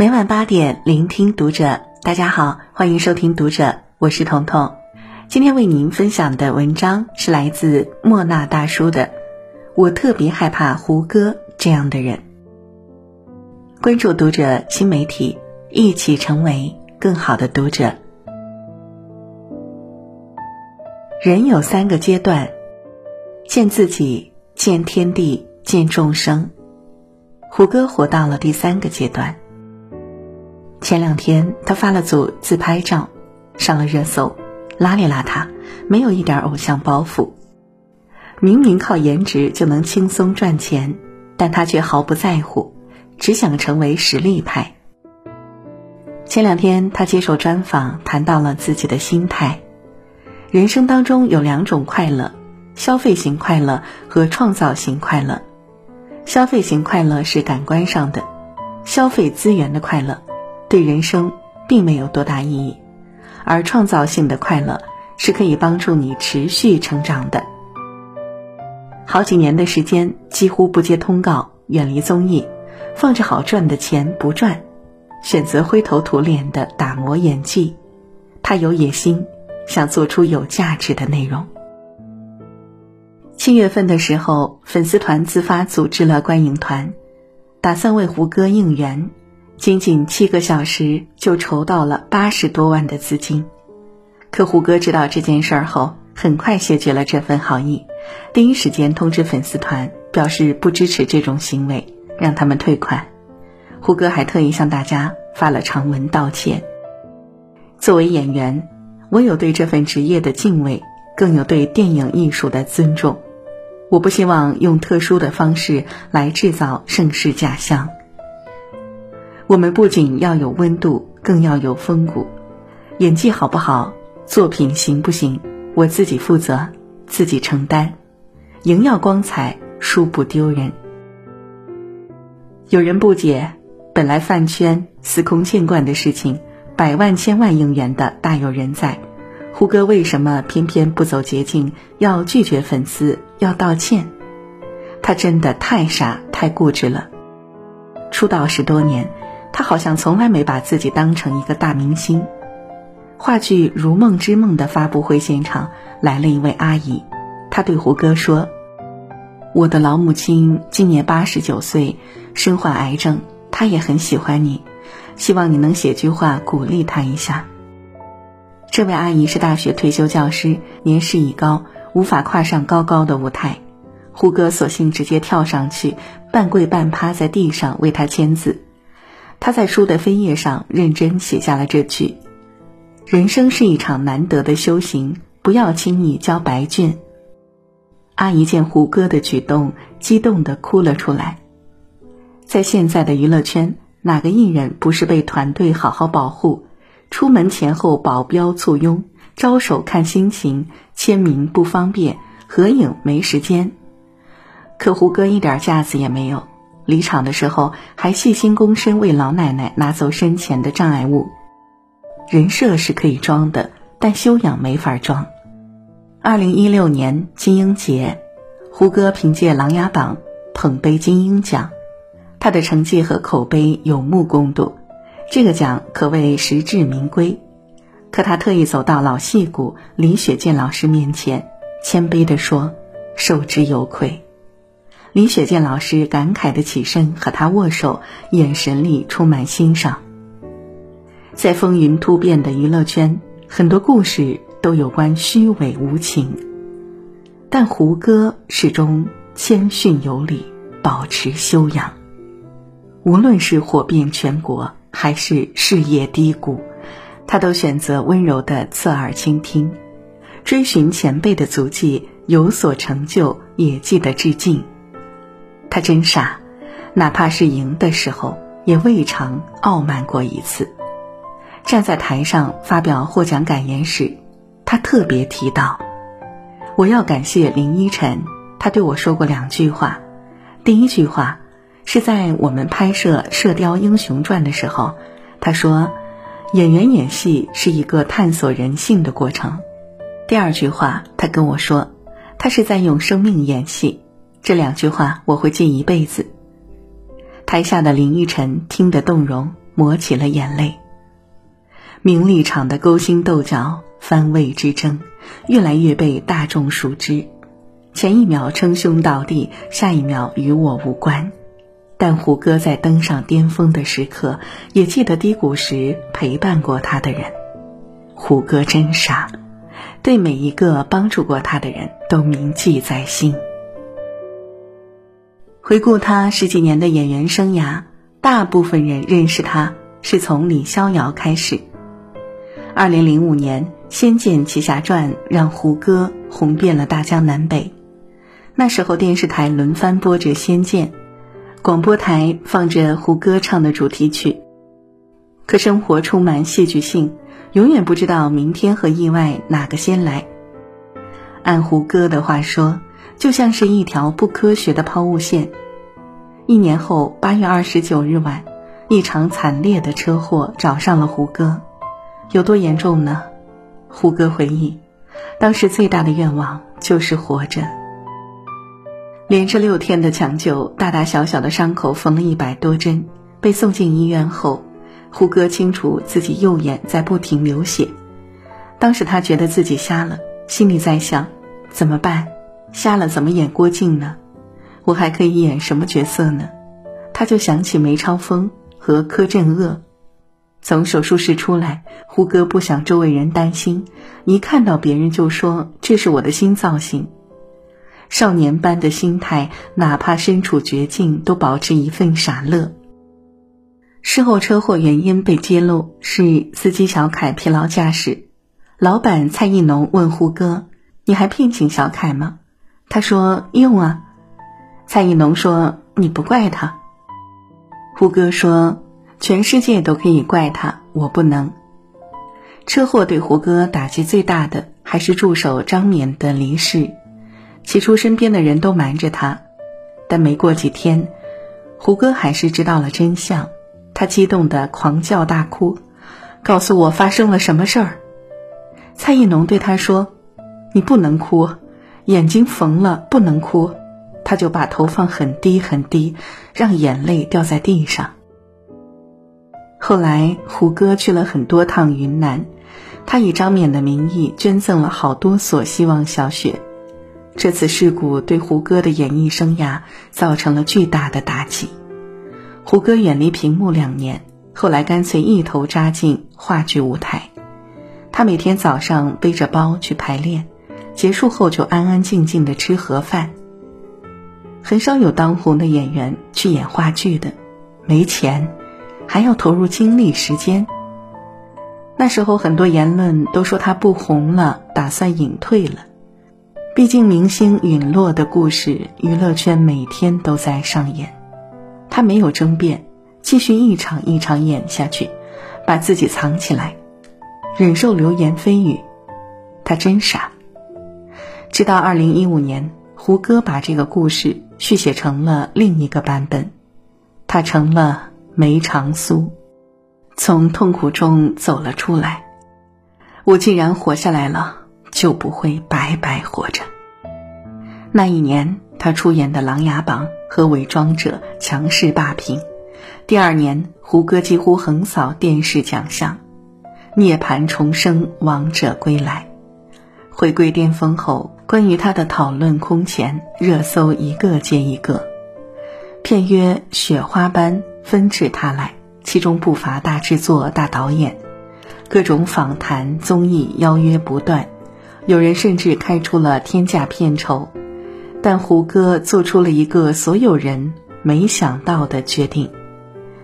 每晚八点，聆听读者。大家好，欢迎收听读者，我是彤彤。今天为您分享的文章是来自莫那大叔的。我特别害怕胡歌这样的人。关注读者新媒体，一起成为更好的读者。人有三个阶段：见自己，见天地，见众生。胡歌活到了第三个阶段。前两天他发了组自拍照，上了热搜，邋里邋遢，没有一点偶像包袱。明明靠颜值就能轻松赚钱，但他却毫不在乎，只想成为实力派。前两天他接受专访，谈到了自己的心态：人生当中有两种快乐，消费型快乐和创造型快乐。消费型快乐是感官上的，消费资源的快乐，对人生并没有多大意义；而创造性的快乐是可以帮助你持续成长的。好几年的时间，几乎不接通告，远离综艺，放着好赚的钱不赚，选择灰头土脸的打磨演技。他有野心，想做出有价值的内容。七月份的时候，粉丝团自发组织了观影团，打算为胡歌应援。仅仅七个小时就筹到了八十多万的资金。可胡歌知道这件事儿后，很快谢绝了这份好意，第一时间通知粉丝团，表示不支持这种行为，让他们退款。胡歌还特意向大家发了长文道歉。作为演员，我有对这份职业的敬畏，更有对电影艺术的尊重。我不希望用特殊的方式来制造盛世假象。我们不仅要有温度，更要有风骨。演技好不好，作品行不行，我自己负责，自己承担。赢要光彩，输不丢人。有人不解，本来饭圈司空见惯的事情，百万千万应援的大有人在。胡歌为什么偏偏不走捷径，要拒绝粉丝，要道歉？他真的太傻太固执了。出道十多年，他好像从来没把自己当成一个大明星。话剧《如梦之梦》的发布会现场来了一位阿姨，她对胡歌说：“我的老母亲今年八十九岁，身患癌症，她也很喜欢你，希望你能写句话鼓励她一下。”这位阿姨是大学退休教师，年事已高，无法跨上高高的舞台。胡歌索性直接跳上去，半跪半趴在地上为她签字。他在书的扉页上认真写下了这句：“人生是一场难得的修行，不要轻易交白卷。”阿姨见胡歌的举动，激动的哭了出来。在现在的娱乐圈，哪个艺人不是被团队好好保护？出门前后保镖簇拥，招手看心情，签名不方便，合影没时间。可胡歌一点架子也没有，离场的时候还细心躬身为老奶奶拿走身前的障碍物。人设是可以装的，但修养没法装。二零一六年金鹰节，胡歌凭借《琅琊榜》捧杯金鹰奖，他的成绩和口碑有目共睹。这个奖可谓实至名归，可他特意走到老戏骨李雪健老师面前，谦卑地说：“受之有愧。”李雪健老师感慨地起身和他握手，眼神里充满欣赏。在风云突变的娱乐圈，很多故事都有关虚伪无情，但胡歌始终谦逊有礼，保持修养。无论是火遍全国。还是事业低谷，他都选择温柔的侧耳倾听，追寻前辈的足迹，有所成就也记得致敬。他真傻，哪怕是赢的时候，也未尝傲慢过一次。站在台上发表获奖感言时，他特别提到：“我要感谢林依晨，他对我说过两句话。第一句话。”是在我们拍摄《射雕英雄传》的时候，他说：“演员演戏是一个探索人性的过程。”第二句话，他跟我说：“他是在用生命演戏。”这两句话我会记一辈子。台下的林依晨听得动容，抹起了眼泪。名利场的勾心斗角、番位之争，越来越被大众熟知。前一秒称兄道弟，下一秒与我无关。但胡歌在登上巅峰的时刻，也记得低谷时陪伴过他的人。胡歌真傻，对每一个帮助过他的人都铭记在心。回顾他十几年的演员生涯，大部分人认识他是从李逍遥开始。二零零五年，《仙剑奇侠传》让胡歌红遍了大江南北。那时候，电视台轮番播着《仙剑》，广播台放着胡歌唱的主题曲。可生活充满戏剧性，永远不知道明天和意外哪个先来。按胡歌的话说，就像是一条不科学的抛物线。一年后，八月二十九日晚，一场惨烈的车祸找上了胡歌。有多严重呢？胡歌回忆，当时最大的愿望就是活着。连着六天的抢救，大大小小的伤口缝了一百多针。被送进医院后，胡歌清楚自己右眼在不停流血。当时他觉得自己瞎了，心里在想：怎么办？瞎了怎么演郭靖呢？我还可以演什么角色呢？他就想起梅超风和柯镇恶。从手术室出来，胡歌不想周围人担心，一看到别人就说这是我的新造型。少年般的心态，哪怕身处绝境，都保持一份傻乐。事后车祸原因被揭露是司机小凯疲劳驾驶，老板蔡艺农问胡歌：“你还聘请小凯吗？”他说：“用啊。”蔡艺农说：“你不怪他。”胡歌说。全世界都可以怪他，我不能。车祸对胡歌打击最大的还是助手张冕的离世。起初身边的人都瞒着他，但没过几天，胡歌还是知道了真相。他激动的狂叫大哭，告诉我发生了什么事儿。蔡艺农对他说：“你不能哭，眼睛缝了不能哭。”他就把头放很低很低，让眼泪掉在地上。后来，胡歌去了很多趟云南，他以张冕的名义捐赠了好多所希望小学。这次事故对胡歌的演艺生涯造成了巨大的打击。胡歌远离屏幕两年，后来干脆一头扎进话剧舞台。他每天早上背着包去排练，结束后就安安静静的吃盒饭。很少有当红的演员去演话剧的，没钱。还要投入精力时间。那时候很多言论都说他不红了，打算隐退了。毕竟明星陨落的故事，娱乐圈每天都在上演。他没有争辩，继续一场一场演下去，把自己藏起来，忍受流言蜚语。他真傻。直到二零一五年，胡歌把这个故事续写成了另一个版本，他成了。梅长苏从痛苦中走了出来。我既然活下来了，就不会白白活着。那一年，他出演的《琅琊榜》和《伪装者》强势霸屏。第二年，胡歌几乎横扫电视奖项，《涅槃重生，王者归来》。回归巅峰后，关于他的讨论空前，热搜一个接一个。片约雪花般。纷至沓来，其中不乏大制作、大导演，各种访谈、综艺邀约不断，有人甚至开出了天价片酬，但胡歌做出了一个所有人没想到的决定，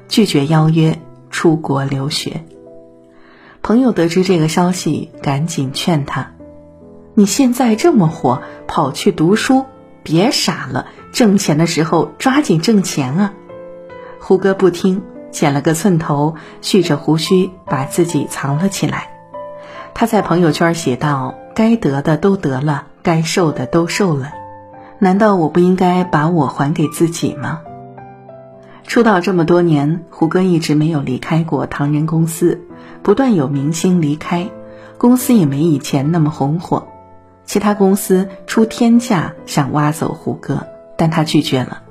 拒绝邀约，出国留学。朋友得知这个消息，赶紧劝他：“你现在这么火，跑去读书，别傻了，挣钱的时候抓紧挣钱啊！”胡歌不听，剪了个寸头，蓄着胡须，把自己藏了起来。他在朋友圈写道：“该得的都得了，该受的都受了，难道我不应该把我还给自己吗？”出道这么多年，胡歌一直没有离开过唐人公司，不断有明星离开，公司也没以前那么红火。其他公司出天价想挖走胡歌，但他拒绝了。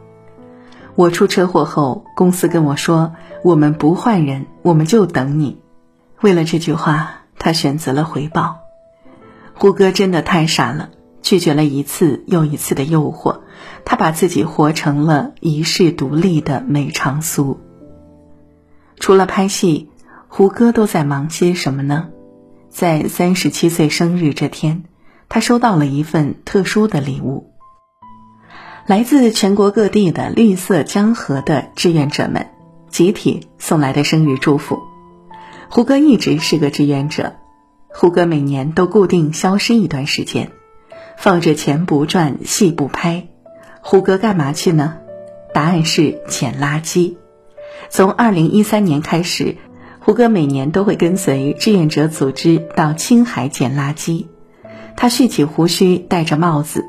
我出车祸后，公司跟我说：“我们不换人，我们就等你。”为了这句话，他选择了回报。胡歌真的太傻了，拒绝了一次又一次的诱惑，他把自己活成了一世独立的梅长苏。除了拍戏，胡歌都在忙些什么呢？在三十七岁生日这天，他收到了一份特殊的礼物，来自全国各地的绿色江河的志愿者们集体送来的生日祝福。胡歌一直是个志愿者。胡歌每年都固定消失一段时间，放着钱不赚，戏不拍。胡歌干嘛去呢？答案是捡垃圾。从二零一三年开始，胡歌每年都会跟随志愿者组织到青海捡垃圾。他蓄起胡须，戴着帽子，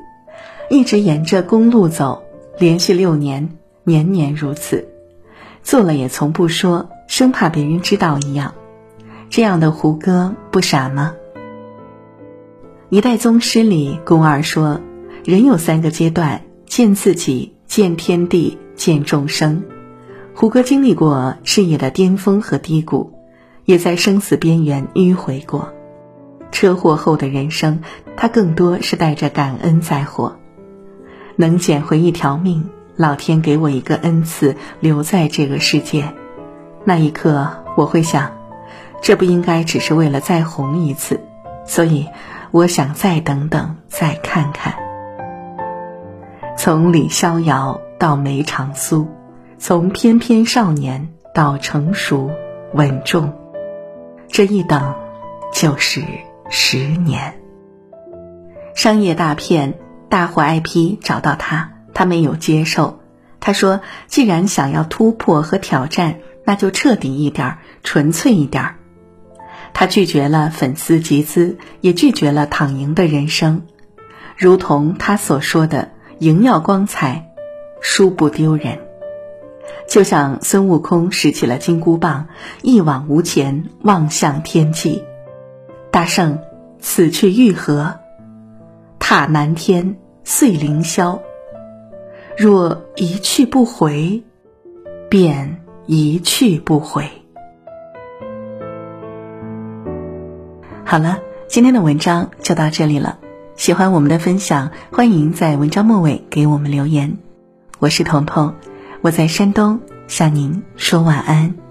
一直沿着公路走，连续六年，年年如此。做了也从不说，生怕别人知道一样。这样的胡歌不傻吗？一代宗师里，宫二说：“人有三个阶段：见自己、见天地、见众生。”胡歌经历过事业的巅峰和低谷，也在生死边缘迂回过。车祸后的人生，他更多是带着感恩在活。能捡回一条命，老天给我一个恩赐，留在这个世界。那一刻，我会想。这不应该只是为了再红一次，所以我想再等等，再看看。从李逍遥到梅长苏，从翩翩少年到成熟稳重，这一等就是十年。商业大片大火 IP 找到他，他没有接受。他说：“既然想要突破和挑战，那就彻底一点，纯粹一点。”他拒绝了粉丝集资，也拒绝了躺赢的人生，如同他所说的：“赢要光彩，输不丢人。”就像孙悟空拾起了金箍棒，一往无前，望向天际。大圣，此去欲何？踏南天，碎凌霄。若一去不回，便一去不回。好了，今天的文章就到这里了。喜欢我们的分享，欢迎在文章末尾给我们留言。我是彤彤，我在山东向您说晚安。